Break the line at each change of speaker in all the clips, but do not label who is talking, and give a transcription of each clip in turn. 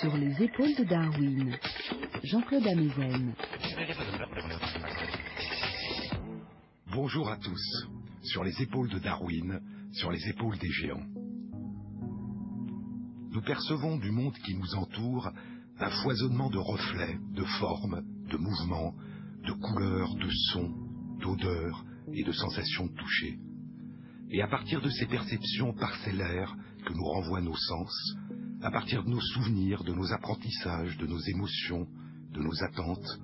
Sur les épaules de Darwin, Jean-Claude Amezen.
Bonjour à tous. Sur les épaules de Darwin, sur les épaules des géants. Nous percevons du monde qui nous entoure un foisonnement de reflets, de formes, de mouvements, de couleurs, de sons, d'odeurs et de sensations de toucher. Et à partir de ces perceptions parcellaires que nous renvoient nos sens, à partir de nos souvenirs, de nos apprentissages, de nos émotions, de nos attentes,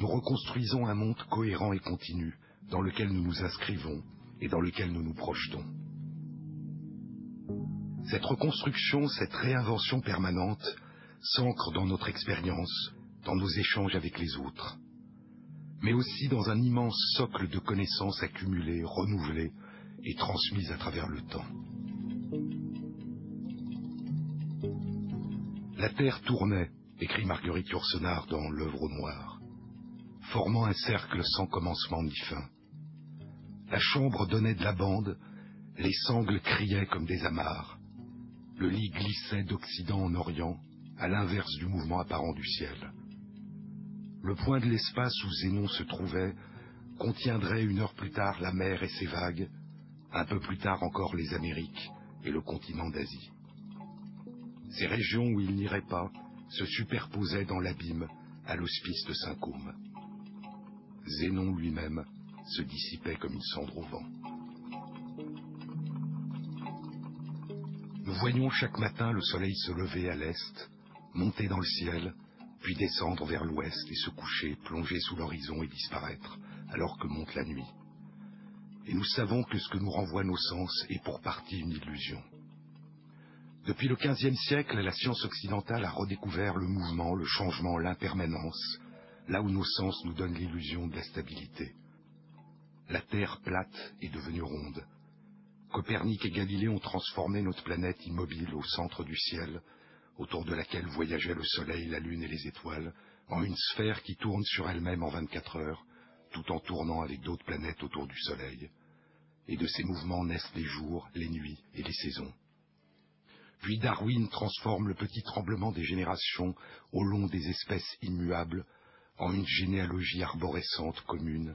nous reconstruisons un monde cohérent et continu dans lequel nous nous inscrivons et dans lequel nous nous projetons. Cette reconstruction, cette réinvention permanente s'ancre dans notre expérience, dans nos échanges avec les autres, mais aussi dans un immense socle de connaissances accumulées, renouvelées et transmises à travers le temps. La Terre tournait, écrit Marguerite Yourcenar dans L'œuvre noire, formant un cercle sans commencement ni fin. La chambre donnait de la bande, les sangles criaient comme des amarres. Le lit glissait d'Occident en Orient, à l'inverse du mouvement apparent du ciel. Le point de l'espace où Zénon se trouvait contiendrait une heure plus tard la mer et ses vagues, un peu plus tard encore les Amériques et le continent d'Asie. Ces régions où il n'irait pas se superposaient dans l'abîme à l'hospice de Saint-Côme. Zénon lui-même se dissipait comme une cendre au vent. Nous voyions chaque matin le soleil se lever à l'est, monter dans le ciel, puis descendre vers l'ouest et se coucher, plonger sous l'horizon et disparaître, alors que monte la nuit. Et nous savons que ce que nous renvoient nos sens est pour partie une illusion. Depuis le XVe siècle, la science occidentale a redécouvert le mouvement, le changement, l'impermanence, là où nos sens nous donnent l'illusion de la stabilité. La Terre plate est devenue ronde. Copernic et Galilée ont transformé notre planète immobile au centre du ciel, autour de laquelle voyageaient le Soleil, la Lune et les étoiles, en une sphère qui tourne sur elle-même en 24 heures, tout en tournant avec d'autres planètes autour du Soleil. Et de ces mouvements naissent les jours, les nuits et les saisons. Puis Darwin transforme le petit tremblement des générations au long des espèces immuables en une généalogie arborescente commune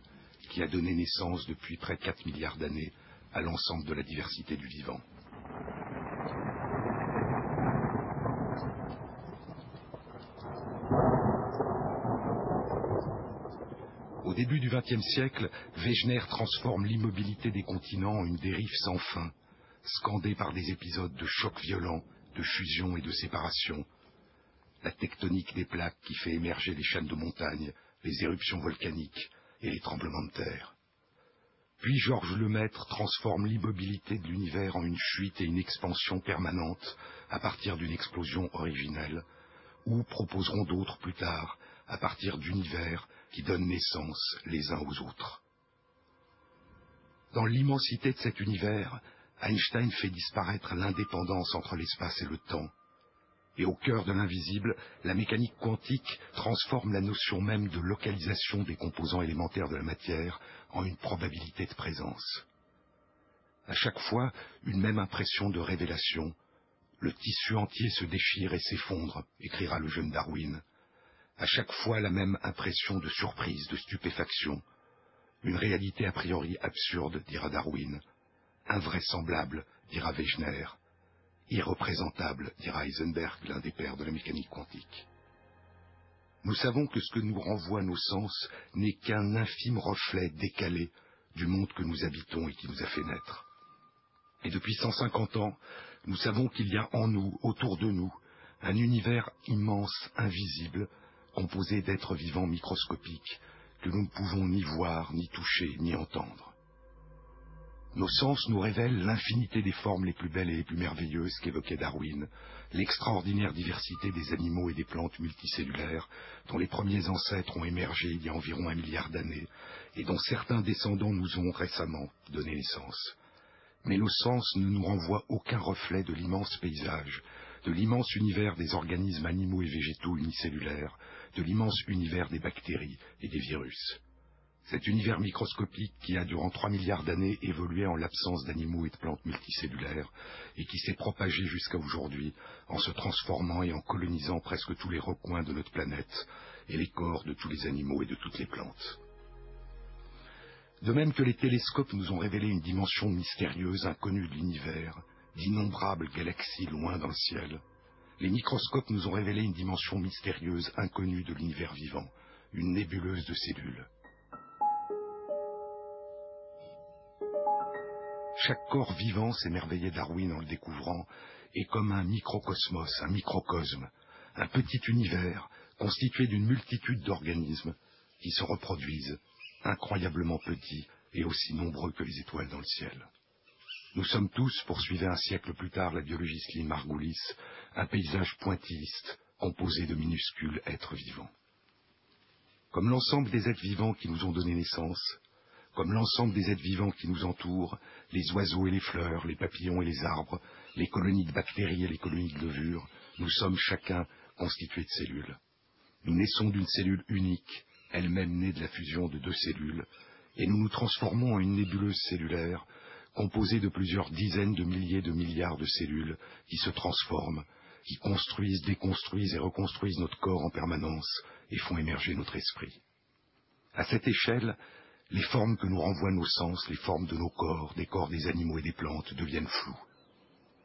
qui a donné naissance depuis près de 4 milliards d'années à l'ensemble de la diversité du vivant. Au début du XXe siècle, Wegener transforme l'immobilité des continents en une dérive sans fin, scandée par des épisodes de chocs violents, de fusion et de séparation. La tectonique des plaques qui fait émerger les chaînes de montagnes, les éruptions volcaniques et les tremblements de terre. Puis Georges Lemaître transforme l'immobilité de l'univers en une fuite et une expansion permanente à partir d'une explosion originelle, ou proposeront d'autres plus tard à partir d'univers qui donnent naissance les uns aux autres. Dans l'immensité de cet univers, Einstein fait disparaître l'indépendance entre l'espace et le temps. Et au cœur de l'invisible, la mécanique quantique transforme la notion même de localisation des composants élémentaires de la matière en une probabilité de présence. À chaque fois, une même impression de révélation. Le tissu entier se déchire et s'effondre, écrira le jeune Darwin. À chaque fois, la même impression de surprise, de stupéfaction. Une réalité a priori absurde, dira Darwin. Invraisemblable, dira Wegener. Irreprésentable, dira Heisenberg, l'un des pères de la mécanique quantique. Nous savons que ce que nous renvoient nos sens n'est qu'un infime reflet décalé du monde que nous habitons et qui nous a fait naître. Et depuis 150 ans, nous savons qu'il y a en nous, autour de nous, un univers immense, invisible, composé d'êtres vivants microscopiques que nous ne pouvons ni voir, ni toucher, ni entendre. Nos sens nous révèlent l'infinité des formes les plus belles et les plus merveilleuses qu'évoquait Darwin, l'extraordinaire diversité des animaux et des plantes multicellulaires dont les premiers ancêtres ont émergé il y a environ un milliard d'années et dont certains descendants nous ont récemment donné naissance. Mais nos sens ne nous renvoient aucun reflet de l'immense paysage, de l'immense univers des organismes animaux et végétaux unicellulaires, de l'immense univers des bactéries et des virus. Cet univers microscopique qui a durant trois milliards d'années évolué en l'absence d'animaux et de plantes multicellulaires et qui s'est propagé jusqu'à aujourd'hui en se transformant et en colonisant presque tous les recoins de notre planète et les corps de tous les animaux et de toutes les plantes. De même que les télescopes nous ont révélé une dimension mystérieuse inconnue de l'univers, d'innombrables galaxies loin dans le ciel, les microscopes nous ont révélé une dimension mystérieuse inconnue de l'univers vivant, une nébuleuse de cellules. Chaque corps vivant, s'émerveillait Darwin en le découvrant, est comme un microcosmos, un microcosme, un petit univers constitué d'une multitude d'organismes qui se reproduisent, incroyablement petits et aussi nombreux que les étoiles dans le ciel. Nous sommes tous, poursuivait un siècle plus tard la biologiste Lynn Margulis, un paysage pointilliste composé de minuscules êtres vivants. Comme l'ensemble des êtres vivants qui nous ont donné naissance, comme l'ensemble des êtres vivants qui nous entourent, les oiseaux et les fleurs, les papillons et les arbres, les colonies de bactéries et les colonies de levures, nous sommes chacun constitués de cellules. Nous naissons d'une cellule unique, elle-même née de la fusion de deux cellules, et nous nous transformons en une nébuleuse cellulaire composée de plusieurs dizaines de milliers de milliards de cellules qui se transforment, qui construisent, déconstruisent et reconstruisent notre corps en permanence et font émerger notre esprit. À cette échelle, les formes que nous renvoient nos sens, les formes de nos corps, des corps des animaux et des plantes, deviennent floues.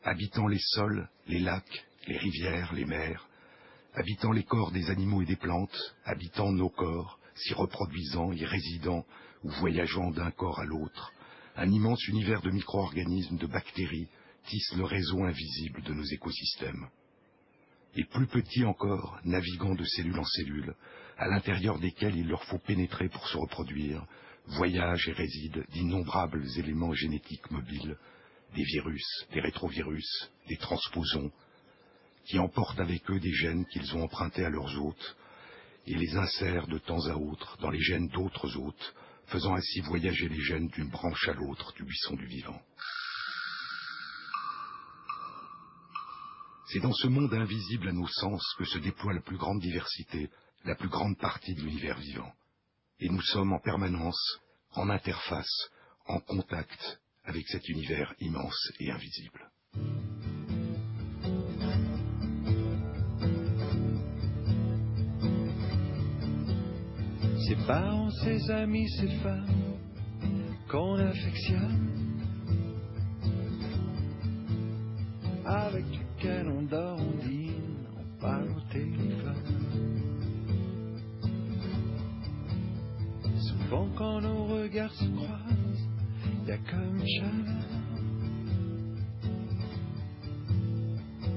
Habitant les sols, les lacs, les rivières, les mers, habitant les corps des animaux et des plantes, habitant nos corps, s'y reproduisant, y résidant ou voyageant d'un corps à l'autre, un immense univers de micro-organismes, de bactéries, tisse le réseau invisible de nos écosystèmes. Et plus petits encore, naviguant de cellule en cellule, à l'intérieur desquels il leur faut pénétrer pour se reproduire, voyagent et résident d'innombrables éléments génétiques mobiles, des virus, des rétrovirus, des transposons, qui emportent avec eux des gènes qu'ils ont empruntés à leurs hôtes, et les insèrent de temps à autre dans les gènes d'autres hôtes, faisant ainsi voyager les gènes d'une branche à l'autre du buisson du vivant. C'est dans ce monde invisible à nos sens que se déploie la plus grande diversité, la plus grande partie de l'univers vivant. Et nous sommes en permanence en interface, en contact avec cet univers immense et invisible.
Ses parents, ses amis, ses femmes qu'on affectionne, avec lesquels on dort, on dîne, on parle au téléphone. Souvent quand nos regards se croisent, y a comme chaleur.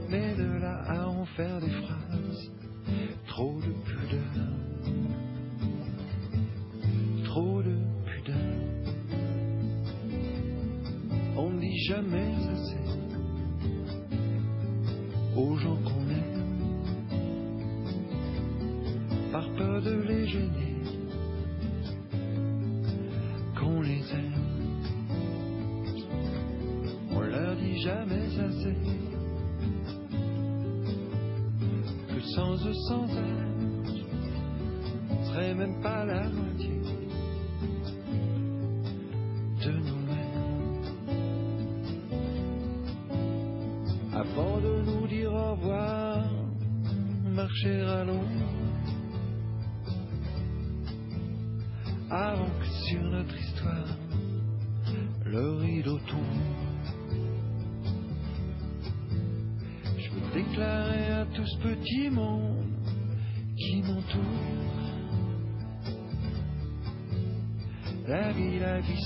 Mais de là à en faire des phrases, trop de pudeur. Trop de pudeur. On ne dit jamais assez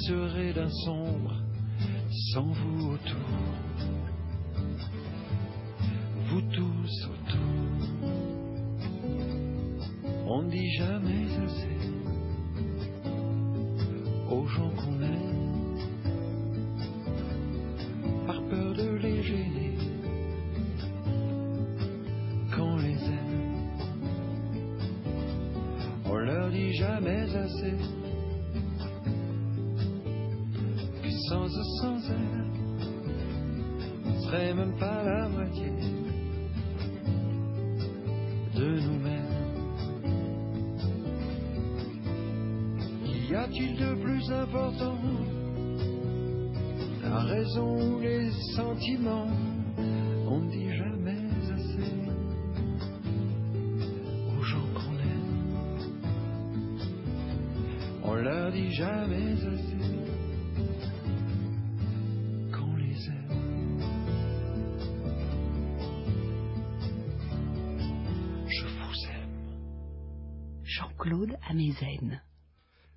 serait d'un sombre sans vous autour. Vous tous autour. On ne dit jamais assez sans eux, sans elles, on serait même pas la moitié de nous-mêmes. Qu'il y a
a-t-il de plus important? La raison ou les sentiments?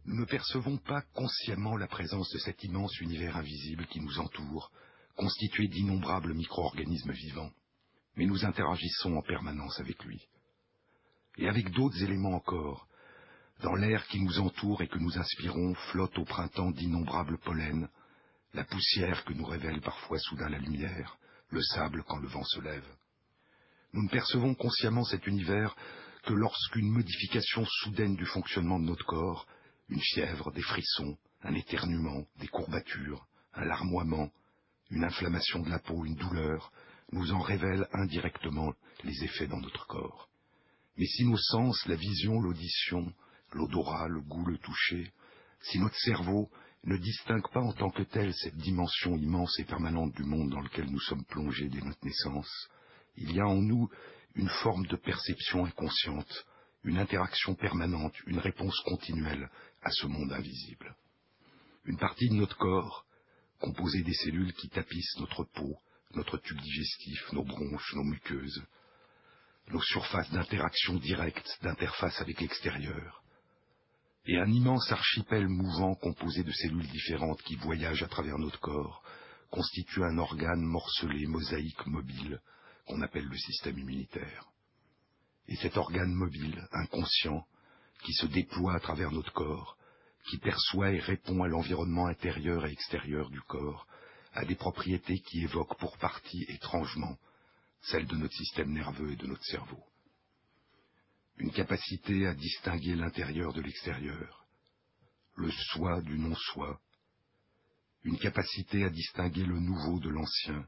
Nous ne percevons pas consciemment la présence de cet immense univers invisible qui nous entoure, constitué d'innombrables micro-organismes vivants, mais nous interagissons en permanence avec lui. Et avec d'autres éléments encore, dans l'air qui nous entoure et que nous inspirons flotte au printemps d'innombrables pollens, la poussière que nous révèle parfois soudain la lumière, le sable quand le vent se lève. Nous ne percevons consciemment cet univers que lorsqu'une modification soudaine du fonctionnement de notre corps une fièvre, des frissons, un éternuement, des courbatures, un larmoiement, une inflammation de la peau, une douleur, nous en révèlent indirectement les effets dans notre corps. Mais si nos sens, la vision, l'audition, l'odorat, le goût, le toucher, si notre cerveau ne distingue pas en tant que tel cette dimension immense et permanente du monde dans lequel nous sommes plongés dès notre naissance, il y a en nous une forme de perception inconsciente, une interaction permanente, une réponse continuelle à ce monde invisible. Une partie de notre corps, composée des cellules qui tapissent notre peau, notre tube digestif, nos bronches, nos muqueuses, nos surfaces d'interaction directe, d'interface avec l'extérieur, et un immense archipel mouvant composé de cellules différentes qui voyagent à travers notre corps, constitue un organe morcelé, mosaïque, mobile, qu'on appelle le système immunitaire. Et cet organe mobile, inconscient, qui se déploie à travers notre corps, qui perçoit et répond à l'environnement intérieur et extérieur du corps, a des propriétés qui évoquent pour partie étrangement celles de notre système nerveux et de notre cerveau. Une capacité à distinguer l'intérieur de l'extérieur, le soi du non-soi, une capacité à distinguer le nouveau de l'ancien,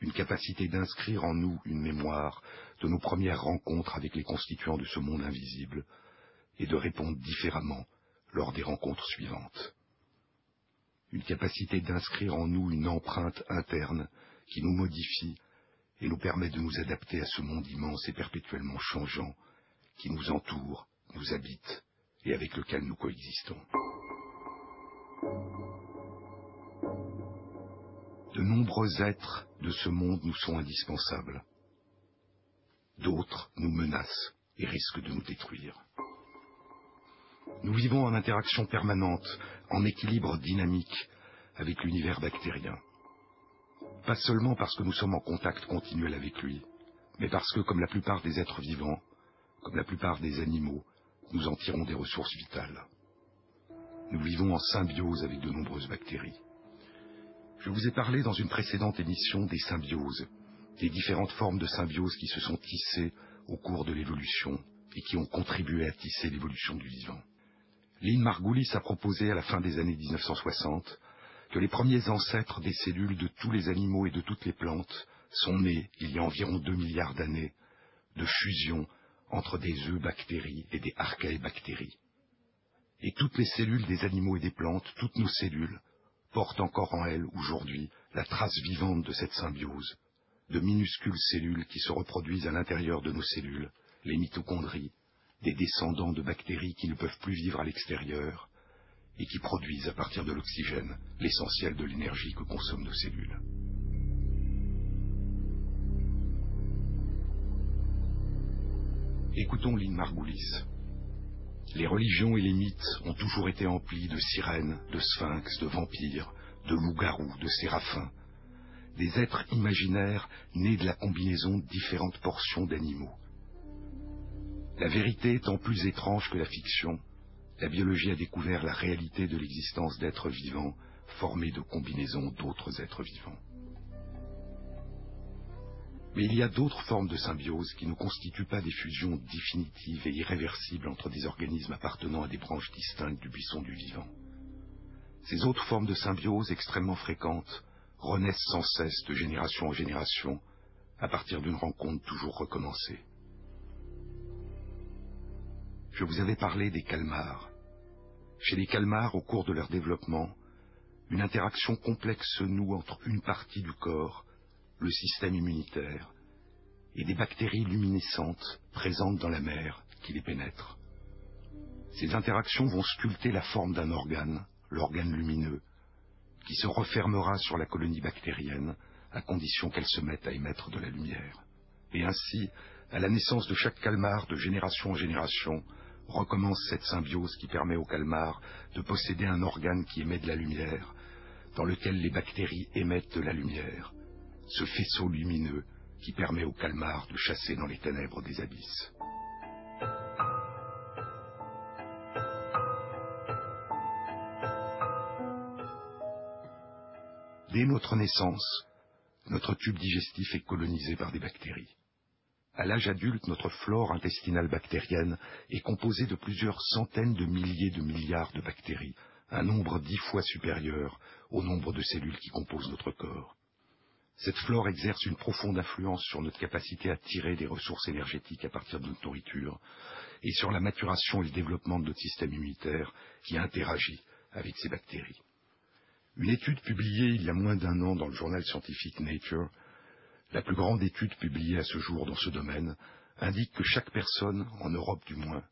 une capacité d'inscrire en nous une mémoire de nos premières rencontres avec les constituants de ce monde invisible, et de répondre différemment lors des rencontres suivantes. Une capacité d'inscrire en nous une empreinte interne qui nous modifie et nous permet de nous adapter à ce monde immense et perpétuellement changeant qui nous entoure, nous habite et avec lequel nous coexistons. De nombreux êtres de ce monde nous sont indispensables. D'autres nous menacent et risquent de nous détruire. Nous vivons en interaction permanente, en équilibre dynamique avec l'univers bactérien. Pas seulement parce que nous sommes en contact continuel avec lui, mais parce que, comme la plupart des êtres vivants, comme la plupart des animaux, nous en tirons des ressources vitales. Nous vivons en symbiose avec de nombreuses bactéries. Je vous ai parlé dans une précédente émission des symbioses, des différentes formes de symbiose qui se sont tissées au cours de l'évolution et qui ont contribué à tisser l'évolution du vivant. Lynn Margulis a proposé à la fin des années 1960 que les premiers ancêtres des cellules de tous les animaux et de toutes les plantes sont nés, il y a environ 2 milliards d'années, de fusion entre des œufs bactéries et des archaébactéries. Et toutes les cellules des animaux et des plantes, toutes nos cellules, portent encore en elles aujourd'hui la trace vivante de cette symbiose, de minuscules cellules qui se reproduisent à l'intérieur de nos cellules, les mitochondries, des descendants de bactéries qui ne peuvent plus vivre à l'extérieur et qui produisent à partir de l'oxygène l'essentiel de l'énergie que consomment nos cellules. Écoutons Lynn Margulis. Les religions et les mythes ont toujours été emplis de sirènes, de sphinx, de vampires, de loups-garous, de séraphins, des êtres imaginaires nés de la combinaison de différentes portions d'animaux. La vérité étant plus étrange que la fiction, la biologie a découvert la réalité de l'existence d'êtres vivants formés de combinaisons d'autres êtres vivants. Mais il y a d'autres formes de symbiose qui ne constituent pas des fusions définitives et irréversibles entre des organismes appartenant à des branches distinctes du buisson du vivant. Ces autres formes de symbiose extrêmement fréquentes renaissent sans cesse de génération en génération à partir d'une rencontre toujours recommencée. Je vous avais parlé des calmars, Chez les calmars, au cours de leur développement, une interaction complexe se noue entre une partie du corps, le système immunitaire, et des bactéries luminescentes présentes dans la mer qui les pénètrent. Ces interactions vont sculpter la forme d'un organe, l'organe lumineux, qui se refermera sur la colonie bactérienne à condition qu'elle se mette à émettre de la lumière. Et ainsi, à la naissance de chaque calmar, de génération en génération, recommence cette symbiose qui permet au calmar de posséder un organe qui émet de la lumière, dans lequel les bactéries émettent de la lumière, ce faisceau lumineux qui permet au calmar de chasser dans les ténèbres des abysses. Dès notre naissance, notre tube digestif est colonisé par des bactéries. À l'âge adulte, notre flore intestinale bactérienne est composée de plusieurs centaines de milliers de milliards de bactéries, un nombre dix fois supérieur au nombre de cellules qui composent notre corps. Cette flore exerce une profonde influence sur notre capacité à tirer des ressources énergétiques à partir de notre nourriture et sur la maturation et le développement de notre système immunitaire qui interagit avec ces bactéries. Une étude publiée il y a moins d'un an dans le journal scientifique Nature, la plus grande étude publiée à ce jour dans ce domaine, indique que chaque personne, en Europe du moins,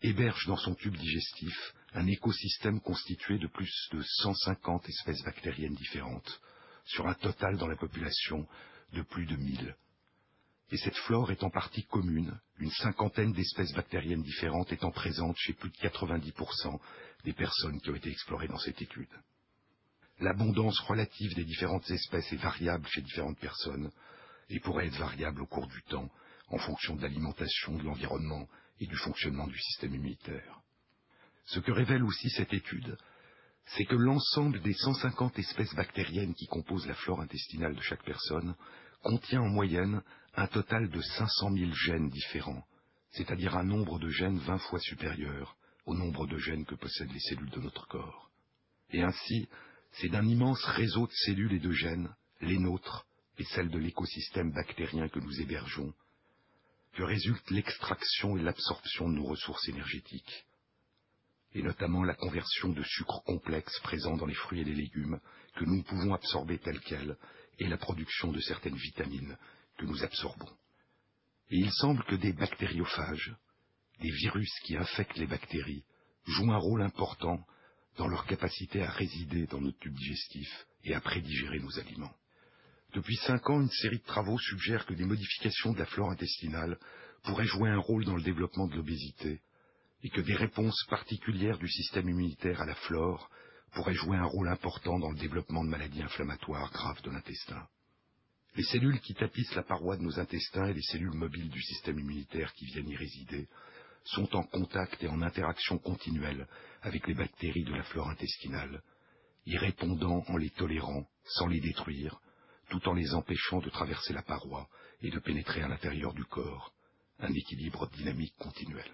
héberge dans son tube digestif un écosystème constitué de plus de 150 espèces bactériennes différentes, sur un total dans la population de plus de 1000. Et cette flore est en partie commune, une cinquantaine d'espèces bactériennes différentes étant présentes chez plus de 90% des personnes qui ont été explorées dans cette étude. L'abondance relative des différentes espèces est variable chez différentes personnes et pourrait être variable au cours du temps en fonction de l'alimentation, de l'environnement et du fonctionnement du système immunitaire. Ce que révèle aussi cette étude, c'est que l'ensemble des 150 espèces bactériennes qui composent la flore intestinale de chaque personne contient en moyenne un total de 500 000 gènes différents, c'est-à-dire un nombre de gènes 20 fois supérieur au nombre de gènes que possèdent les cellules de notre corps. Et ainsi, c'est d'un immense réseau de cellules et de gènes, les nôtres et celles de l'écosystème bactérien que nous hébergeons, que résulte l'extraction et l'absorption de nos ressources énergétiques, et notamment la conversion de sucres complexes présents dans les fruits et les légumes que nous pouvons absorber tels quels, et la production de certaines vitamines que nous absorbons. Et il semble que des bactériophages, des virus qui infectent les bactéries, jouent un rôle important dans leur capacité à résider dans notre tube digestif et à prédigérer nos aliments. Depuis cinq ans, une série de travaux suggère que des modifications de la flore intestinale pourraient jouer un rôle dans le développement de l'obésité et que des réponses particulières du système immunitaire à la flore pourraient jouer un rôle important dans le développement de maladies inflammatoires graves de l'intestin. Les cellules qui tapissent la paroi de nos intestins et les cellules mobiles du système immunitaire qui viennent y résider sont en contact et en interaction continuelle avec les bactéries de la flore intestinale, y répondant en les tolérant, sans les détruire, tout en les empêchant de traverser la paroi et de pénétrer à l'intérieur du corps, un équilibre dynamique continuel.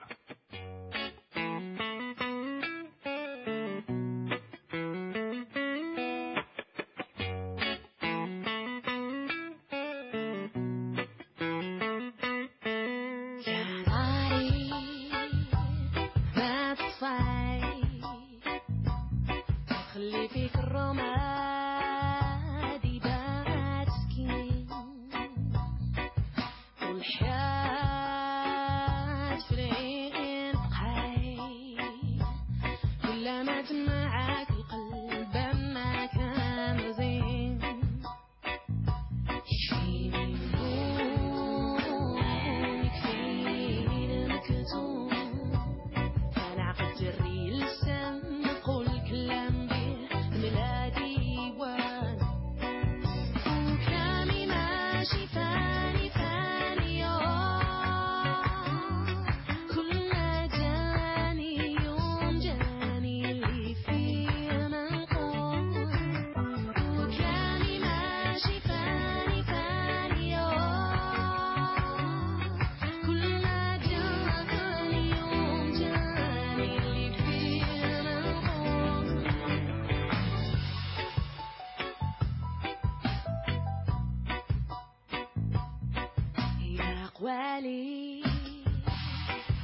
sexuality.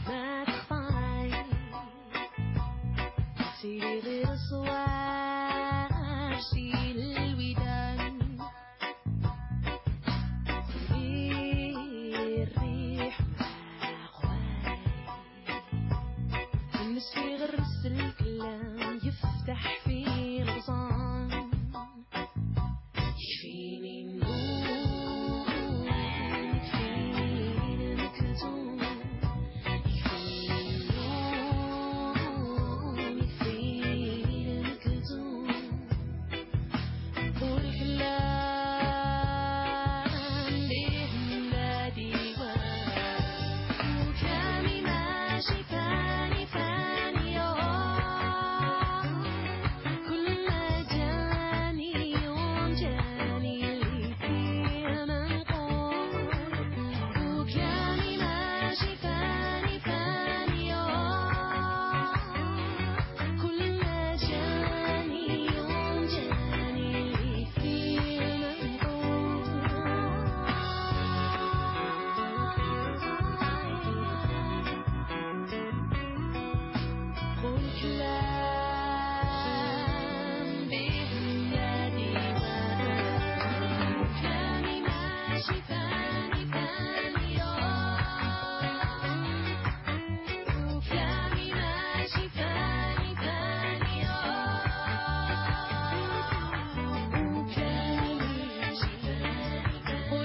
That's fine.
See
little swag, see little we done. الريح معاي. مش في غير نفس الكلام يفتح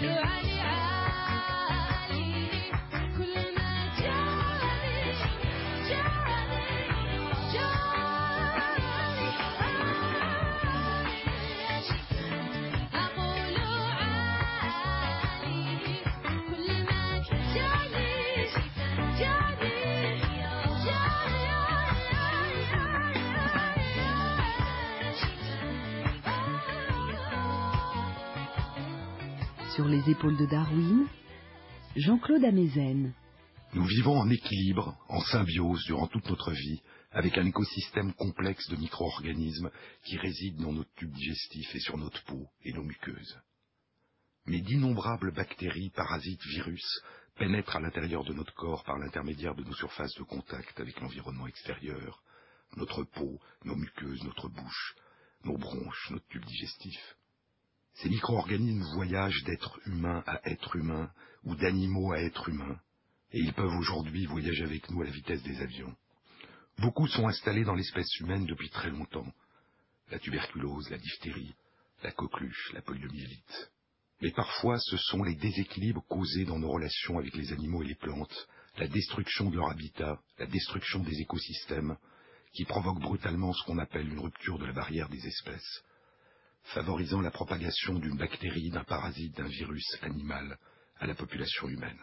you. I Les épaules de Darwin, Jean-Claude Amezen.
Nous vivons en équilibre, en symbiose durant toute notre vie, avec un écosystème complexe de micro-organismes qui résident dans notre tube digestif et sur notre peau et nos muqueuses. Mais d'innombrables bactéries, parasites, virus pénètrent à l'intérieur de notre corps par l'intermédiaire de nos surfaces de contact avec l'environnement extérieur, notre peau, nos muqueuses, notre bouche, nos bronches, notre tube digestif. Ces micro-organismes voyagent d'être humain à être humain ou d'animaux à être humains, et ils peuvent aujourd'hui voyager avec nous à la vitesse des avions. Beaucoup sont installés dans l'espèce humaine depuis très longtemps. La tuberculose, la diphtérie, la coqueluche, la poliomyélite. Mais parfois, ce sont les déséquilibres causés dans nos relations avec les animaux et les plantes, la destruction de leur habitat, la destruction des écosystèmes, qui provoquent brutalement ce qu'on appelle une rupture de la barrière des espèces, favorisant la propagation d'une bactérie, d'un parasite, d'un virus animal à la population humaine.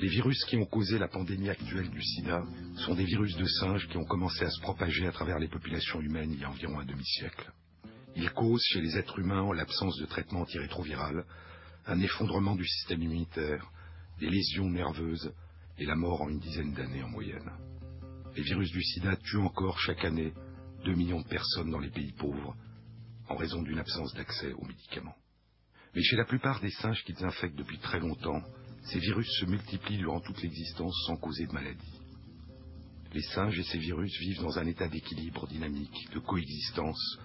Les virus qui ont causé la pandémie actuelle du sida sont des virus de singes qui ont commencé à se propager à travers les populations humaines il y a environ un demi-siècle. Ils causent chez les êtres humains, en l'absence de traitement antirétroviral, un effondrement du système immunitaire, des lésions nerveuses et la mort en une dizaine d'années en moyenne. Les virus du sida tuent encore chaque année 2 millions de personnes dans les pays pauvres en raison d'une absence d'accès aux médicaments. Mais chez la plupart des singes qu'ils infectent depuis très longtemps, ces virus se multiplient durant toute l'existence sans causer de maladie. Les singes et ces virus vivent dans un état d'équilibre dynamique, de coexistence,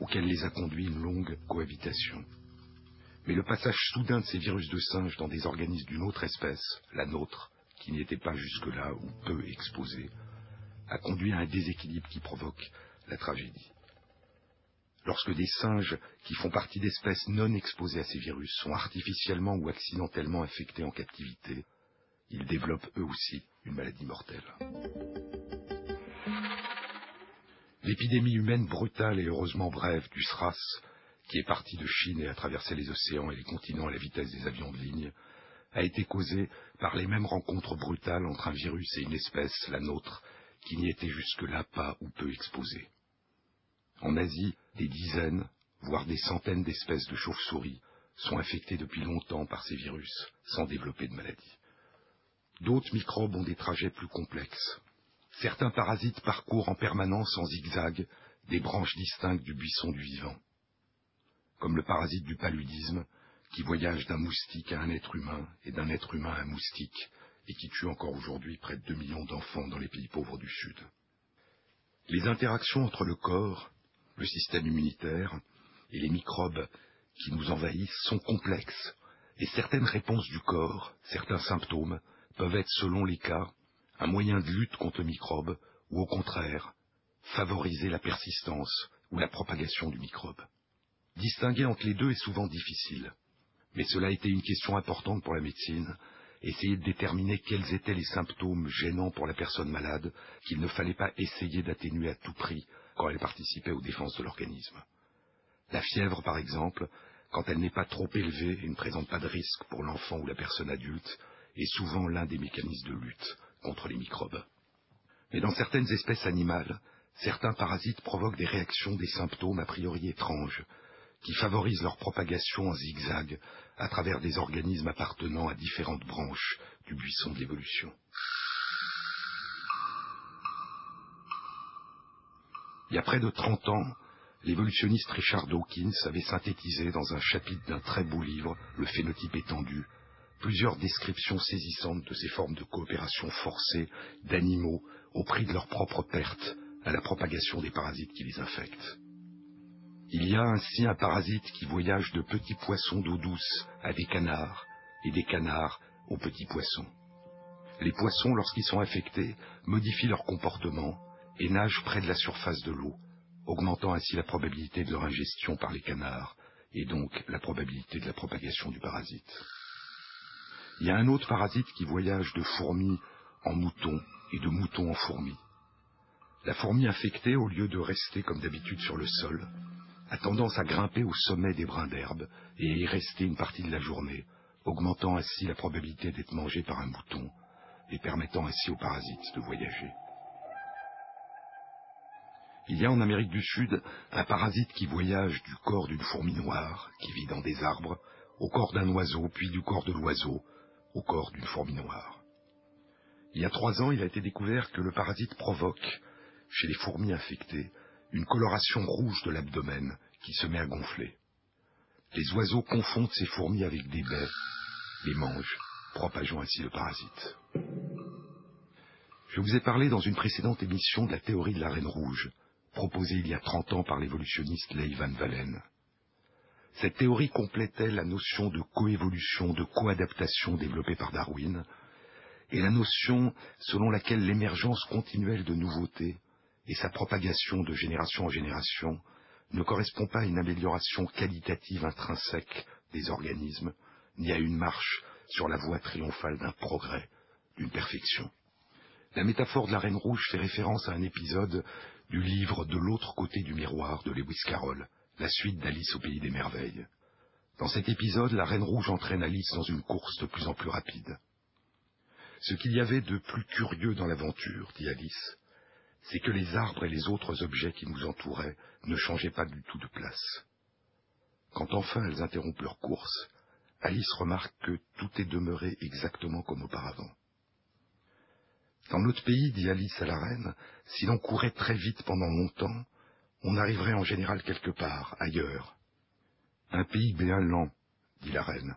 auquel les a conduits une longue cohabitation. Mais le passage soudain de ces virus de singes dans des organismes d'une autre espèce, la nôtre, qui n'y était pas jusque-là ou peu exposés, a conduit à un déséquilibre qui provoque la tragédie. Lorsque des singes qui font partie d'espèces non exposées à ces virus sont artificiellement ou accidentellement infectés en captivité, ils développent eux aussi une maladie mortelle. L'épidémie humaine brutale et heureusement brève du SRAS, qui est partie de Chine et a traversé les océans et les continents à la vitesse des avions de ligne, a été causée par les mêmes rencontres brutales entre un virus et une espèce, la nôtre, qui n'y était jusque-là pas ou peu exposée. En Asie, des dizaines, voire des centaines d'espèces de chauves-souris sont infectées depuis longtemps par ces virus, sans développer de maladie. D'autres microbes ont des trajets plus complexes. Certains parasites parcourent en permanence en zigzag des branches distinctes du buisson du vivant, comme le parasite du paludisme, qui voyage d'un moustique à un être humain et d'un être humain à un moustique, et qui tue encore aujourd'hui près de 2 millions d'enfants dans les pays pauvres du Sud. Les interactions entre le corps, le système immunitaire et les microbes qui nous envahissent sont complexes, et certaines réponses du corps, certains symptômes, peuvent être, selon les cas, un moyen de lutte contre le microbe, ou au contraire, favoriser la persistance ou la propagation du microbe. Distinguer entre les deux est souvent difficile, mais cela a été une question importante pour la médecine, essayer de déterminer quels étaient les symptômes gênants pour la personne malade qu'il ne fallait pas essayer d'atténuer à tout prix quand elle participait aux défenses de l'organisme. La fièvre, par exemple, quand elle n'est pas trop élevée et ne présente pas de risque pour l'enfant ou la personne adulte, est souvent l'un des mécanismes de lutte contre les microbes. Mais dans certaines espèces animales, certains parasites provoquent des réactions, des symptômes a priori étranges, qui favorisent leur propagation en zigzag à travers des organismes appartenant à différentes branches du buisson de l'évolution. Il y a près de 30 ans, l'évolutionniste Richard Dawkins avait synthétisé dans un chapitre d'un très beau livre, Le phénotype étendu, plusieurs descriptions saisissantes de ces formes de coopération forcée d'animaux au prix de leur propre perte à la propagation des parasites qui les infectent. Il y a ainsi un parasite qui voyage de petits poissons d'eau douce à des canards et des canards aux petits poissons. Les poissons, lorsqu'ils sont infectés, modifient leur comportement et nagent près de la surface de l'eau, augmentant ainsi la probabilité de leur ingestion par les canards et donc la probabilité de la propagation du parasite. Il y a un autre parasite qui voyage de fourmis en moutons et de moutons en fourmis. La fourmi infectée, au lieu de rester comme d'habitude sur le sol, a tendance à grimper au sommet des brins d'herbe et à y rester une partie de la journée, augmentant ainsi la probabilité d'être mangée par un mouton et permettant ainsi aux parasites de voyager. Il y a en Amérique du Sud un parasite qui voyage du corps d'une fourmi noire qui vit dans des arbres au corps d'un oiseau, puis du corps de l'oiseau au corps d'une fourmi noire. Il y a trois ans, il a été découvert que le parasite provoque, chez les fourmis infectées, une coloration rouge de l'abdomen qui se met à gonfler. Les oiseaux confondent ces fourmis avec des baies, les mangent, propageant ainsi le parasite. Je vous ai parlé dans une précédente émission de la théorie de la reine rouge, proposée il y a 30 ans par l'évolutionniste Leigh Van Valen. Cette théorie complétait la notion de coévolution, de coadaptation développée par Darwin, et la notion selon laquelle l'émergence continuelle de nouveautés et sa propagation de génération en génération ne correspond pas à une amélioration qualitative intrinsèque des organismes, ni à une marche sur la voie triomphale d'un progrès, d'une perfection. La métaphore de la Reine Rouge fait référence à un épisode du livre De l'autre côté du miroir de Lewis Carroll, la suite d'Alice au pays des merveilles. Dans cet épisode, la Reine Rouge entraîne Alice dans une course de plus en plus rapide. Ce qu'il y avait de plus curieux dans l'aventure, dit Alice, c'est que les arbres et les autres objets qui nous entouraient ne changeaient pas du tout de place. Quand enfin elles interrompent leur course, Alice remarque que tout est demeuré exactement comme auparavant. Dans notre pays, dit Alice à la reine, si l'on courait très vite pendant longtemps, on arriverait en général quelque part, ailleurs. Un pays bien lent, dit la reine.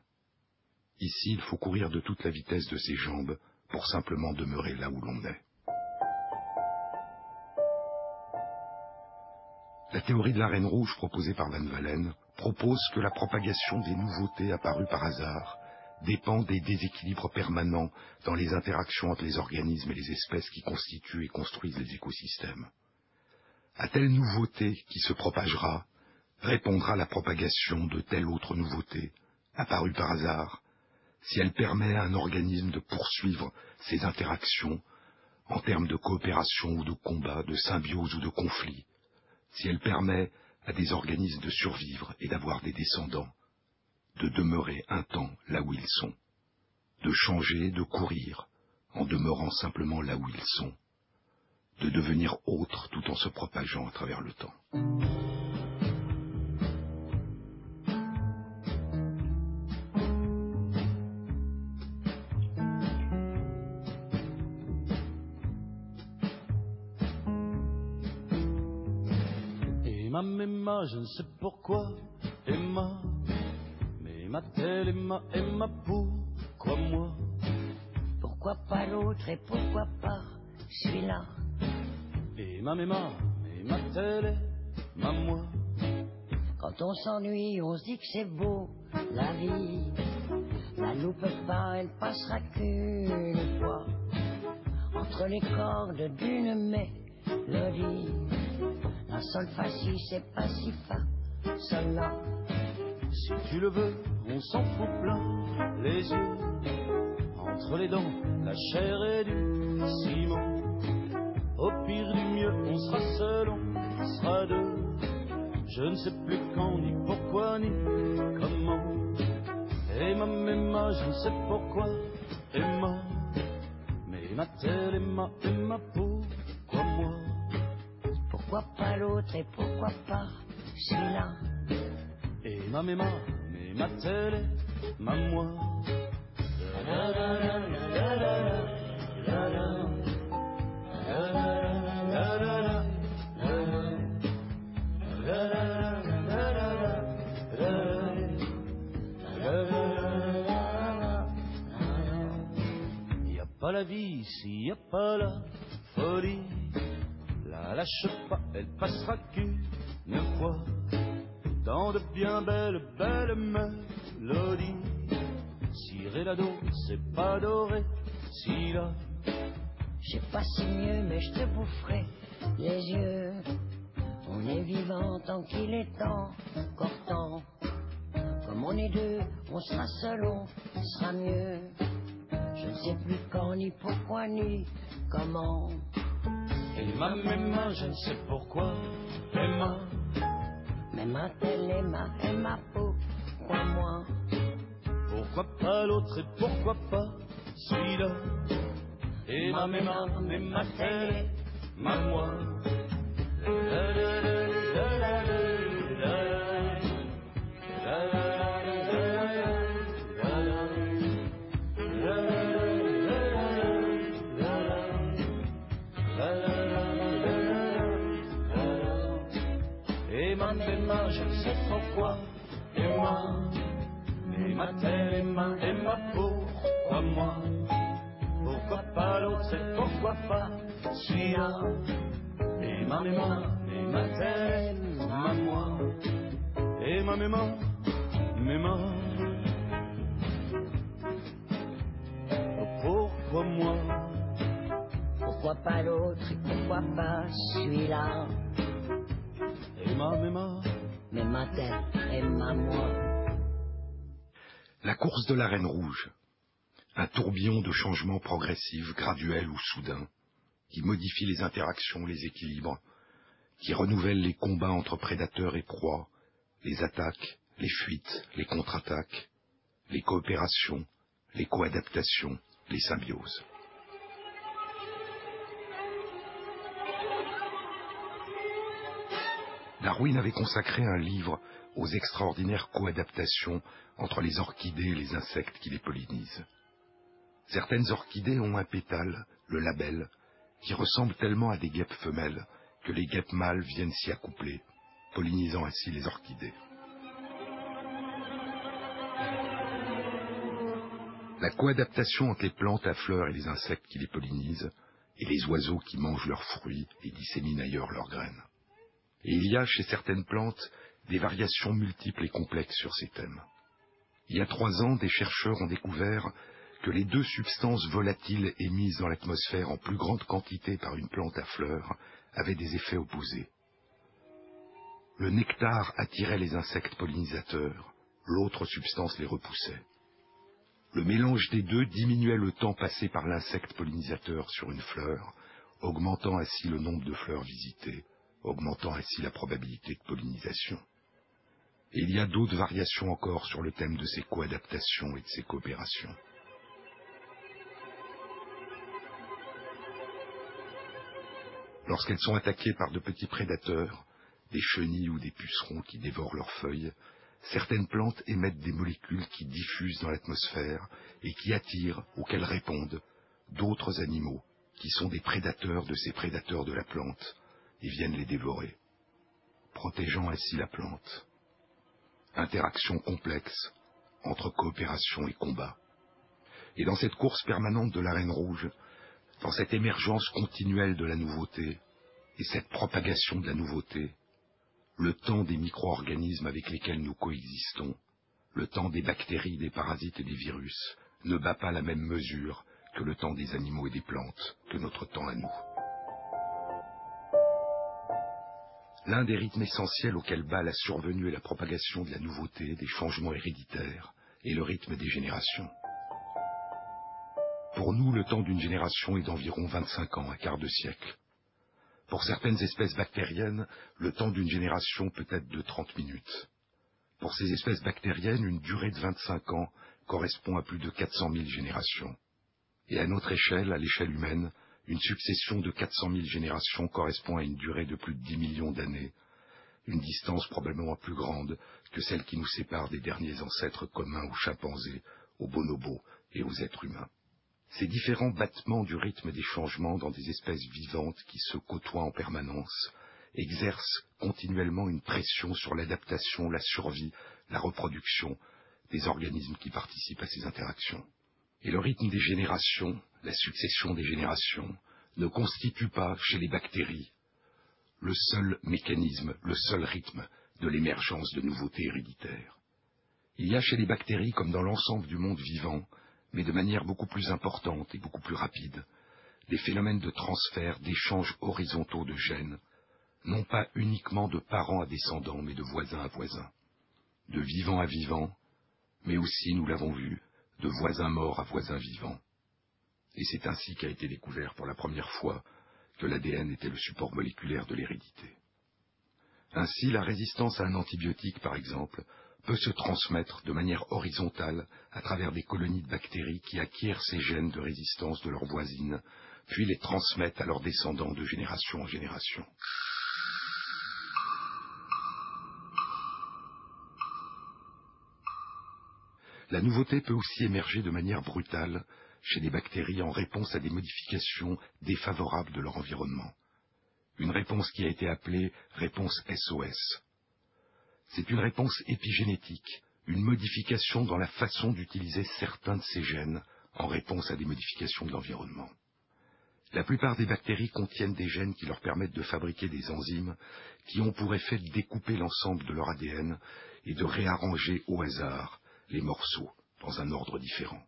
Ici, il faut courir de toute la vitesse de ses jambes pour simplement demeurer là où l'on est. La théorie de la reine rouge proposée par Van Valen propose que la propagation des nouveautés apparues par hasard dépend des déséquilibres permanents dans les interactions entre les organismes et les espèces qui constituent et construisent les écosystèmes. À telle nouveauté qui se propagera, répondra la propagation de telle autre nouveauté, apparue par hasard, si elle permet à un organisme de poursuivre ses interactions en termes de coopération ou de combat, de symbiose ou de conflit, si elle permet à des organismes de survivre et d'avoir des descendants, de demeurer un temps là où ils sont, de changer, de courir, en demeurant simplement là où ils sont, de devenir autres tout en se propageant à travers le temps.
Je ne sais pourquoi, Emma, mais Emma-t-elle, Emma, Emma, pourquoi moi?
Pourquoi pas l'autre et pourquoi pas celui-là?
Emma, Emma, Emma, moi?
Quand on s'ennuie, on se dit que c'est beau, la vie. La loupe pas, elle passera qu'une fois. Entre les cordes d'une mélodie. La sol fa si, c'est pas si sol la.
Si tu le veux, on s'en fout plein les yeux. Entre les dents, la chair et du ciment. Au pire du mieux, on sera seul, on sera deux. Je ne sais plus quand, ni pourquoi, ni comment. Emma, Emma, je ne sais pourquoi, Emma. Mais Emma-t-elle, Emma, Emma, pourquoi moi
Pourquoi pas l'autre et pourquoi pas celui-là
Emma, Emma, mais Emma-t-elle, Emma, moi Y a pas la vie s'il y a pas la folie. La lâche pas, elle passera qu'une fois dans de bien belles, belles mélodies. Si ré la do, c'est pas doré, si là.
Je sais pas si mieux, mais je te boufferai les yeux. On est vivant tant qu'il est temps, encore temps. Comme on est deux, on sera seul, on sera mieux. Je ne sais plus quand, ni pourquoi, ni comment.
Elle m'a, même mains, je ne sais pourquoi. Emma.
Emma, telle Emma, Emma, pourquoi moi
Pourquoi pas l'autre et pourquoi pas celui-là? Emma, Emma, Emma, telle Emma, moi. les mains des mains pourquoi moi. Pourquoi pas l'autre, c'est pourquoi pas. Celui-là Les mains, les mains, les mains, les mains, moi. Les mains, mes mains, mes mains Pourquoi moi?
Pourquoi pas l'autre, et pourquoi pas celui-là? Emma, Emma, Emma, telle, Emma, moi.
La course de la Reine Rouge. Un tourbillon de changements progressifs, graduels ou soudains, qui modifie les interactions, les équilibres, qui renouvelle les combats entre prédateurs et proies, les attaques, les fuites, les contre-attaques, les coopérations, les coadaptations, les symbioses. Darwin avait consacré un livre aux extraordinaires coadaptations entre les orchidées et les insectes qui les pollinisent. Certaines orchidées ont un pétale, le labelle, qui ressemble tellement à des guêpes femelles que les guêpes mâles viennent s'y accoupler, pollinisant ainsi les orchidées. La coadaptation entre les plantes à fleurs et les insectes qui les pollinisent, et les oiseaux qui mangent leurs fruits et disséminent ailleurs leurs graines. Et il y a chez certaines plantes des variations multiples et complexes sur ces thèmes. Il y a trois ans, des chercheurs ont découvert que les deux substances volatiles émises dans l'atmosphère en plus grande quantité par une plante à fleurs avaient des effets opposés. Le nectar attirait les insectes pollinisateurs, l'autre substance les repoussait. Le mélange des deux diminuait le temps passé par l'insecte pollinisateur sur une fleur, augmentant ainsi le nombre de fleurs visitées, augmentant ainsi la probabilité de pollinisation. Et il y a d'autres variations encore sur le thème de ces coadaptations et de ces coopérations. Lorsqu'elles sont attaquées par de petits prédateurs, des chenilles ou des pucerons qui dévorent leurs feuilles, certaines plantes émettent des molécules qui diffusent dans l'atmosphère et qui attirent, auxquelles répondent, d'autres animaux qui sont des prédateurs de ces prédateurs de la plante et viennent les dévorer, protégeant ainsi la plante. Interaction complexe entre coopération et combat. Et dans cette course permanente de la Reine Rouge, dans cette émergence continuelle de la nouveauté et cette propagation de la nouveauté, le temps des micro-organismes avec lesquels nous coexistons, le temps des bactéries, des parasites et des virus, ne bat pas la même mesure que le temps des animaux et des plantes, que notre temps à nous. L'un des rythmes essentiels auxquels bat la survenue et la propagation de la nouveauté, des changements héréditaires, est le rythme des générations. Pour nous, le temps d'une génération est d'environ 25 ans, un quart de siècle. Pour certaines espèces bactériennes, le temps d'une génération peut être de 30 minutes. Pour ces espèces bactériennes, une durée de 25 ans correspond à plus de 400 000 générations. Et à notre échelle, à l'échelle humaine, une succession de 400 000 générations correspond à une durée de plus de 10 millions d'années, une distance probablement plus grande que celle qui nous sépare des derniers ancêtres communs aux chimpanzés, aux bonobos et aux êtres humains. Ces différents battements du rythme des changements dans des espèces vivantes qui se côtoient en permanence exercent continuellement une pression sur l'adaptation, la survie, la reproduction des organismes qui participent à ces interactions. Et le rythme des générations, la succession des générations, ne constitue pas, chez les bactéries, le seul mécanisme, le seul rythme de l'émergence de nouveautés héréditaires. Il y a chez les bactéries, comme dans l'ensemble du monde vivant, mais de manière beaucoup plus importante et beaucoup plus rapide, des phénomènes de transfert, d'échanges horizontaux de gènes, non pas uniquement de parents à descendants, mais de voisins à voisins, de vivant à vivant, mais aussi, nous l'avons vu, de voisins morts à voisins vivants. Et c'est ainsi qu'a été découvert pour la première fois que l'ADN était le support moléculaire de l'hérédité. Ainsi, la résistance à un antibiotique, par exemple, peut se transmettre de manière horizontale à travers des colonies de bactéries qui acquièrent ces gènes de résistance de leurs voisines, puis les transmettent à leurs descendants de génération en génération. La nouveauté peut aussi émerger de manière brutale chez les bactéries en réponse à des modifications défavorables de leur environnement. Une réponse qui a été appelée réponse SOS. C'est une réponse épigénétique, une modification dans la façon d'utiliser certains de ces gènes en réponse à des modifications de l'environnement. La plupart des bactéries contiennent des gènes qui leur permettent de fabriquer des enzymes qui ont pour effet de découper l'ensemble de leur ADN et de réarranger au hasard les morceaux dans un ordre différent.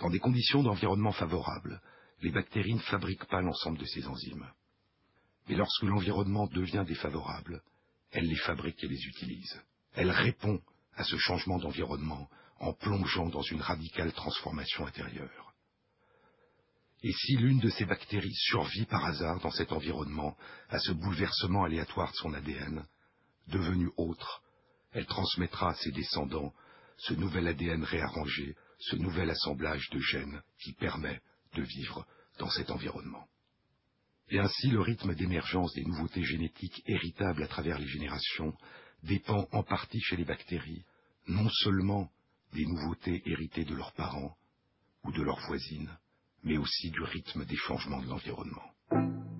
Dans des conditions d'environnement favorables, les bactéries ne fabriquent pas l'ensemble de ces enzymes. Mais lorsque l'environnement devient défavorable, elles les fabriquent et les utilisent. Elle répond à ce changement d'environnement en plongeant dans une radicale transformation intérieure. Et si l'une de ces bactéries survit par hasard dans cet environnement à ce bouleversement aléatoire de son ADN, devenu autre, elle transmettra à ses descendants ce nouvel ADN réarrangé, ce nouvel assemblage de gènes qui permet de vivre dans cet environnement. Et ainsi le rythme d'émergence des nouveautés génétiques héritables à travers les générations dépend en partie chez les bactéries non seulement des nouveautés héritées de leurs parents ou de leurs voisines, mais aussi du rythme des changements de l'environnement.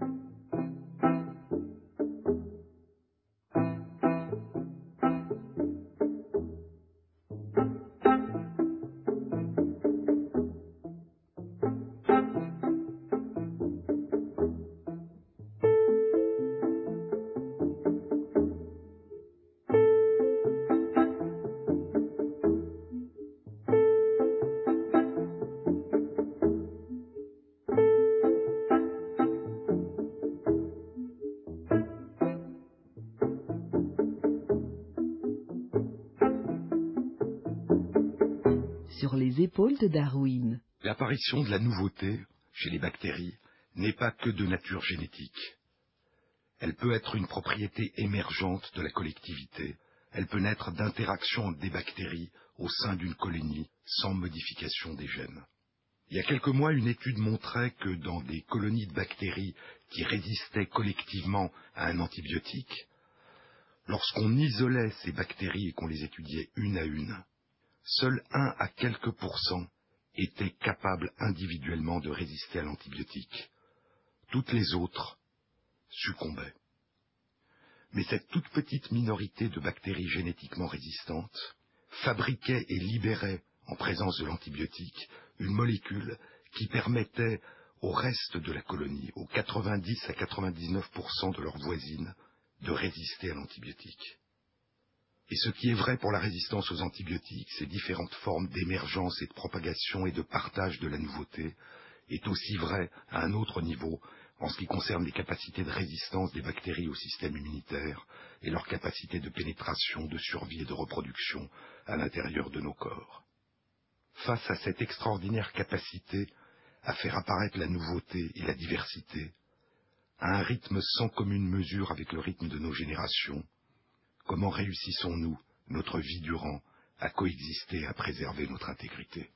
De Darwin.
L'apparition de la nouveauté chez les bactéries n'est pas que de nature génétique. Elle peut être une propriété émergente de la collectivité. Elle peut naître d'interactions des bactéries au sein d'une colonie sans modification des gènes. Il y a quelques mois, une étude montrait que dans des colonies de bactéries qui résistaient collectivement à un antibiotique, lorsqu'on isolait ces bactéries et qu'on les étudiait une à une, seul un à quelques pourcents étaient capables individuellement de résister à l'antibiotique. Toutes les autres succombaient. Mais cette toute petite minorité de bactéries génétiquement résistantes fabriquait et libérait, en présence de l'antibiotique, une molécule qui permettait au reste de la colonie, aux 90 à 99% de leurs voisines, de résister à l'antibiotique. Et ce qui est vrai pour la résistance aux antibiotiques, ces différentes formes d'émergence et de propagation et de partage de la nouveauté, est aussi vrai à un autre niveau en ce qui concerne les capacités de résistance des bactéries au système immunitaire et leur capacité de pénétration, de survie et de reproduction à l'intérieur de nos corps. Face à cette extraordinaire capacité à faire apparaître la nouveauté et la diversité, à un rythme sans commune mesure avec le rythme de nos générations, Comment réussissons-nous, notre vie durant, à coexister, à préserver notre intégrité?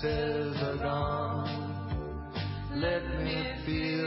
silver gone. Let me feel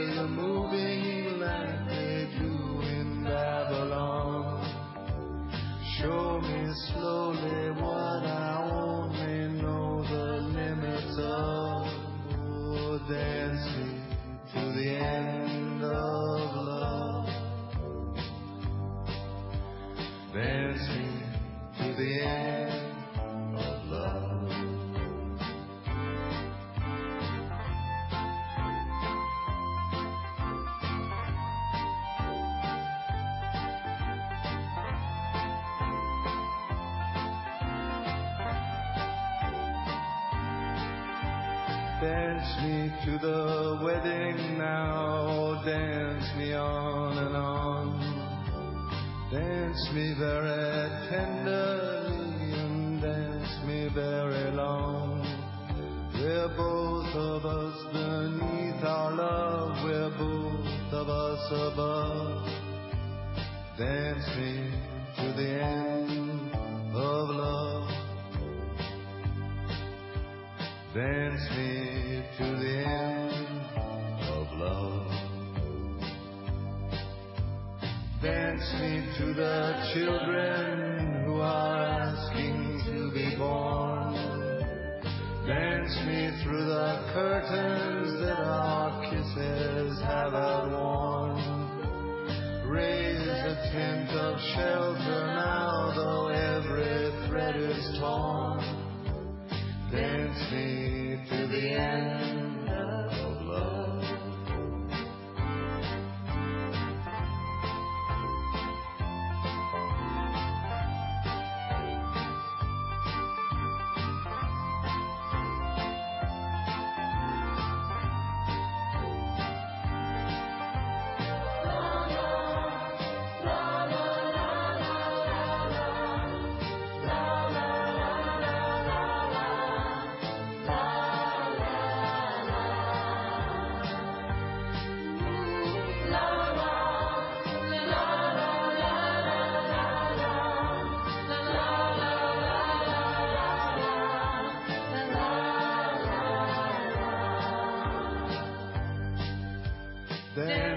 shelter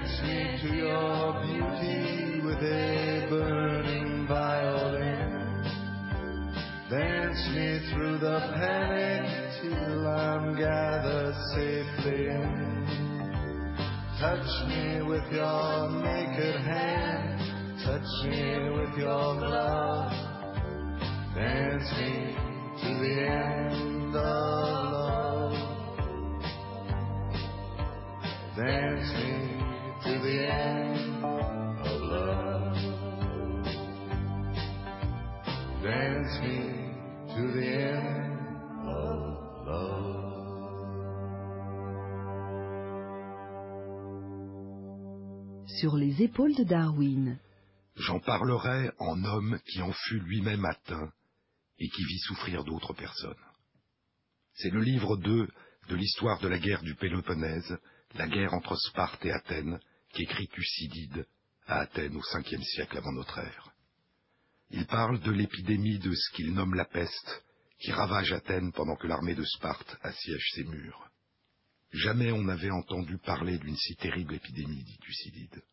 Me to your beauty with a burning violin. Dance me through the panic till I'm gathered safely in. Touch me with your
Sur les épaules de Darwin.
J'en parlerai en homme qui en fut lui-même atteint et qui vit souffrir d'autres personnes. C'est le livre 2 de l'histoire de la guerre du Péloponnèse, la guerre entre Sparte et Athènes, qu'écrit Thucydide à Athènes au Ve siècle avant notre ère. Il parle de l'épidémie de ce qu'il nomme la peste, qui ravage Athènes pendant que l'armée de Sparte assiège ses murs. Jamais on n'avait entendu parler d'une si terrible épidémie, dit Thucydide.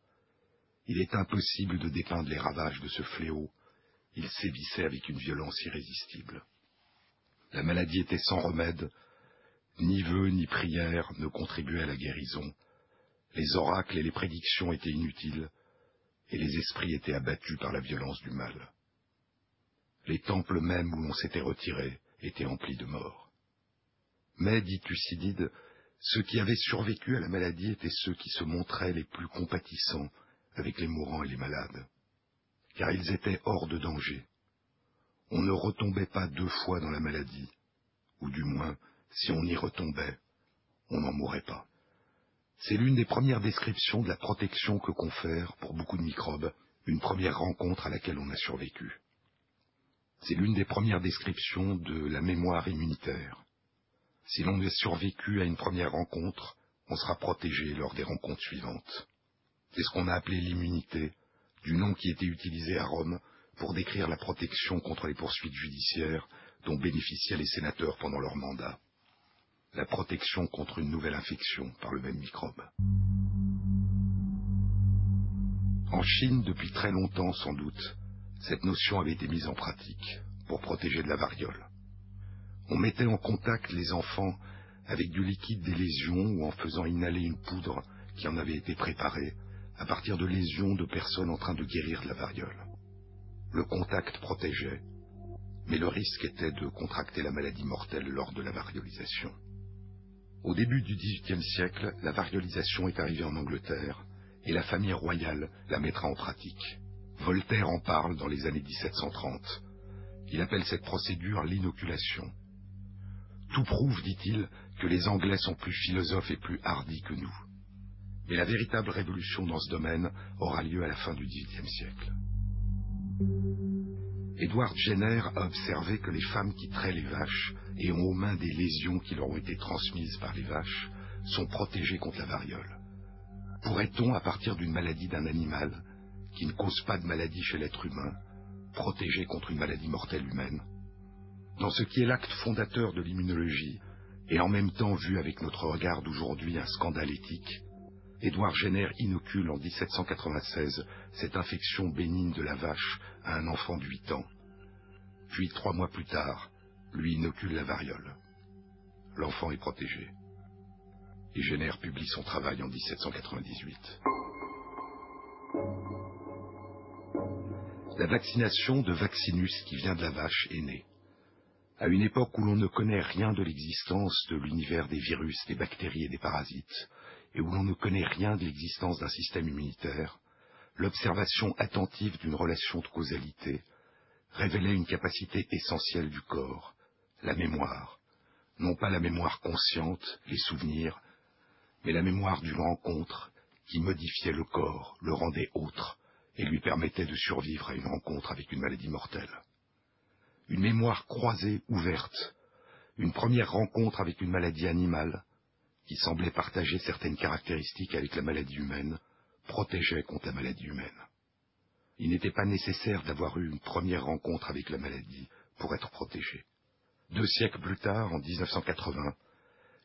Il est impossible de dépeindre les ravages de ce fléau. Il sévissait avec une violence irrésistible. La maladie était sans remède. Ni vœux ni prières ne contribuaient à la guérison. Les oracles et les prédictions étaient inutiles, et les esprits étaient abattus par la violence du mal. Les temples mêmes où l'on s'était retiré étaient emplis de morts. Mais, dit Thucydide, ceux qui avaient survécu à la maladie étaient ceux qui se montraient les plus compatissants, avec les mourants et les malades, car ils étaient hors de danger. On ne retombait pas deux fois dans la maladie, ou du moins, si on y retombait, on n'en mourrait pas. C'est l'une des premières descriptions de la protection que confère, pour beaucoup de microbes, une première rencontre à laquelle on a survécu. C'est l'une des premières descriptions de la mémoire immunitaire. Si l'on a survécu à une première rencontre, on sera protégé lors des rencontres suivantes. C'est ce qu'on a appelé l'immunité, du nom qui était utilisé à Rome pour décrire la protection contre les poursuites judiciaires dont bénéficiaient les sénateurs pendant leur mandat. La protection contre une nouvelle infection par le même microbe. En Chine, depuis très longtemps sans doute, cette notion avait été mise en pratique pour protéger de la variole. On mettait en contact les enfants avec du liquide des lésions ou en faisant inhaler une poudre qui en avait été préparée à partir de lésions de personnes en train de guérir de la variole. Le contact protégeait, mais le risque était de contracter la maladie mortelle lors de la variolisation. Au début du XVIIIe siècle, la variolisation est arrivée en Angleterre et la famille royale la mettra en pratique. Voltaire en parle dans les années 1730. Il appelle cette procédure l'inoculation. Tout prouve, dit-il, que les Anglais sont plus philosophes et plus hardis que nous. Mais la véritable révolution dans ce domaine aura lieu à la fin du XVIIIe siècle. Edward Jenner a observé que les femmes qui traient les vaches et ont aux mains des lésions qui leur ont été transmises par les vaches sont protégées contre la variole. Pourrait-on, à partir d'une maladie d'un animal, qui ne cause pas de maladie chez l'être humain, protéger contre une maladie mortelle humaine? Dans ce qui est l'acte fondateur de l'immunologie, et en même temps vu avec notre regard d'aujourd'hui un scandale éthique, Édouard Jenner inocule en 1796 cette infection bénigne de la vache à un enfant de 8 ans. Puis, trois mois plus tard, lui inocule la variole. L'enfant est protégé. Et Jenner publie son travail en 1798. La vaccination de Vaccinus qui vient de la vache est née. À une époque où l'on ne connaît rien de l'existence de l'univers des virus, des bactéries et des parasites, et où l'on ne connaît rien de l'existence d'un système immunitaire, l'observation attentive d'une relation de causalité révélait une capacité essentielle du corps, la mémoire, non pas la mémoire consciente, les souvenirs, mais la mémoire d'une rencontre qui modifiait le corps, le rendait autre, et lui permettait de survivre à une rencontre avec une maladie mortelle. Une mémoire croisée, ouverte, une première rencontre avec une maladie animale, qui semblait partager certaines caractéristiques avec la maladie humaine, protégeait contre la maladie humaine. Il n'était pas nécessaire d'avoir eu une première rencontre avec la maladie pour être protégé. Deux siècles plus tard, en 1980,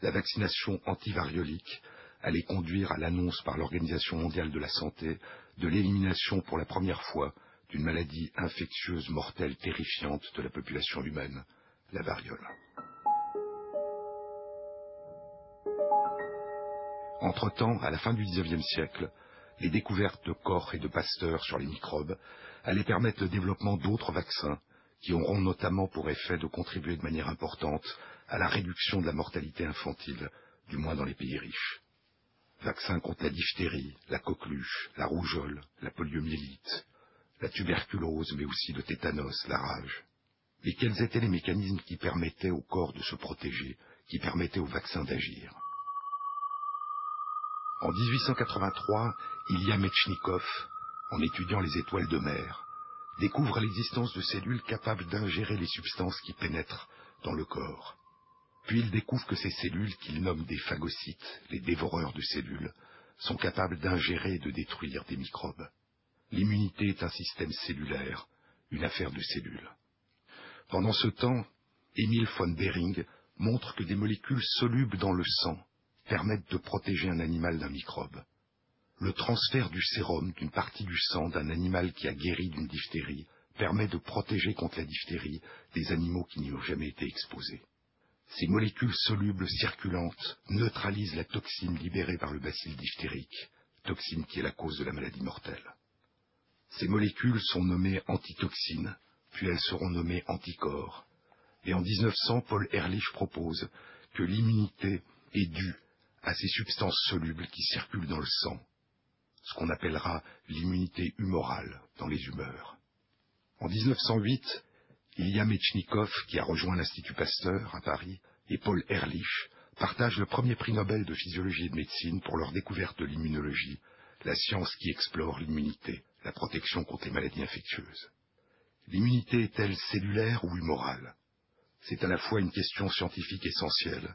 la vaccination antivariolique allait conduire à l'annonce par l'Organisation mondiale de la santé de l'élimination pour la première fois d'une maladie infectieuse mortelle terrifiante de la population humaine, la variole. Entre-temps, à la fin du XIXe siècle, les découvertes de Koch et de Pasteur sur les microbes allaient permettre le développement d'autres vaccins qui auront notamment pour effet de contribuer de manière importante à la réduction de la mortalité infantile, du moins dans les pays riches. Vaccins contre la diphtérie, la coqueluche, la rougeole, la poliomyélite, la tuberculose, mais aussi le tétanos, la rage. Et quels étaient les mécanismes qui permettaient au corps de se protéger, qui permettaient aux vaccins d'agir? En 1883, Ilya Metchnikov, en étudiant les étoiles de mer, découvre l'existence de cellules capables d'ingérer les substances qui pénètrent dans le corps. Puis il découvre que ces cellules, qu'il nomme des phagocytes, les dévoreurs de cellules, sont capables d'ingérer et de détruire des microbes. L'immunité est un système cellulaire, une affaire de cellules. Pendant ce temps, Emil von Behring montre que des molécules solubles dans le sang permettent de protéger un animal d'un microbe. Le transfert du sérum d'une partie du sang d'un animal qui a guéri d'une diphtérie permet de protéger contre la diphtérie des animaux qui n'y ont jamais été exposés. Ces molécules solubles circulantes neutralisent la toxine libérée par le bacille diphtérique, toxine qui est la cause de la maladie mortelle. Ces molécules sont nommées antitoxines, puis elles seront nommées anticorps. Et en 1900, Paul Ehrlich propose que l'immunité est due à ces substances solubles qui circulent dans le sang. ce qu'on appellera l'immunité humorale dans les humeurs. En 1908, Ilya Mechnikov, qui a rejoint l'Institut Pasteur à Paris, et Paul Ehrlich partagent le premier prix Nobel de physiologie et de médecine pour leur découverte de l'immunologie, la science qui explore l'immunité, la protection contre les maladies infectieuses. L'immunité est-elle cellulaire ou humorale C'est à la fois une question scientifique essentielle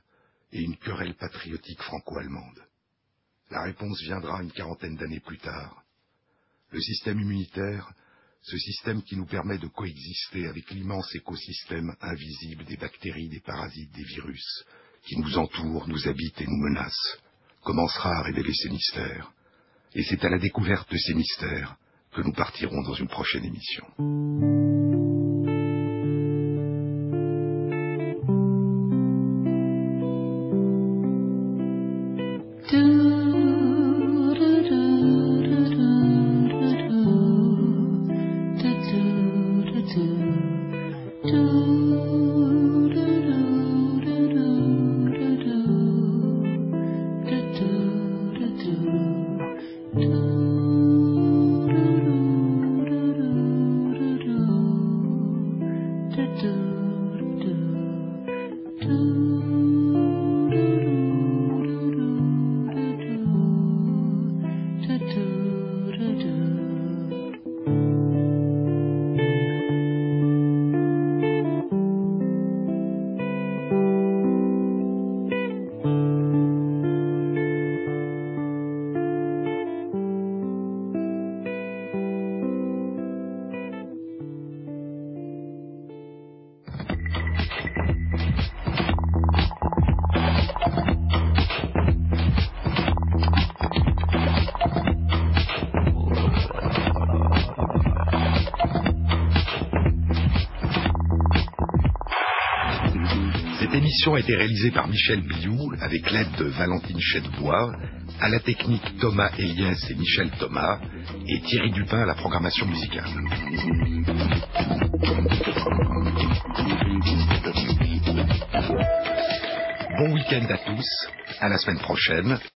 et une querelle patriotique franco-allemande. La réponse viendra une quarantaine d'années plus tard. Le système immunitaire, ce système qui nous permet de coexister avec l'immense écosystème invisible des bactéries, des parasites, des virus, qui nous entourent, nous habitent et nous menacent, commencera à révéler ses mystères. Et c'est à la découverte de ces mystères que nous partirons dans une prochaine a été réalisée par Michel Biou avec l'aide de Valentine Chedbois, à la technique Thomas Eliès et Michel Thomas, et Thierry Dupin à la programmation musicale. Bon week-end à tous, à la semaine prochaine.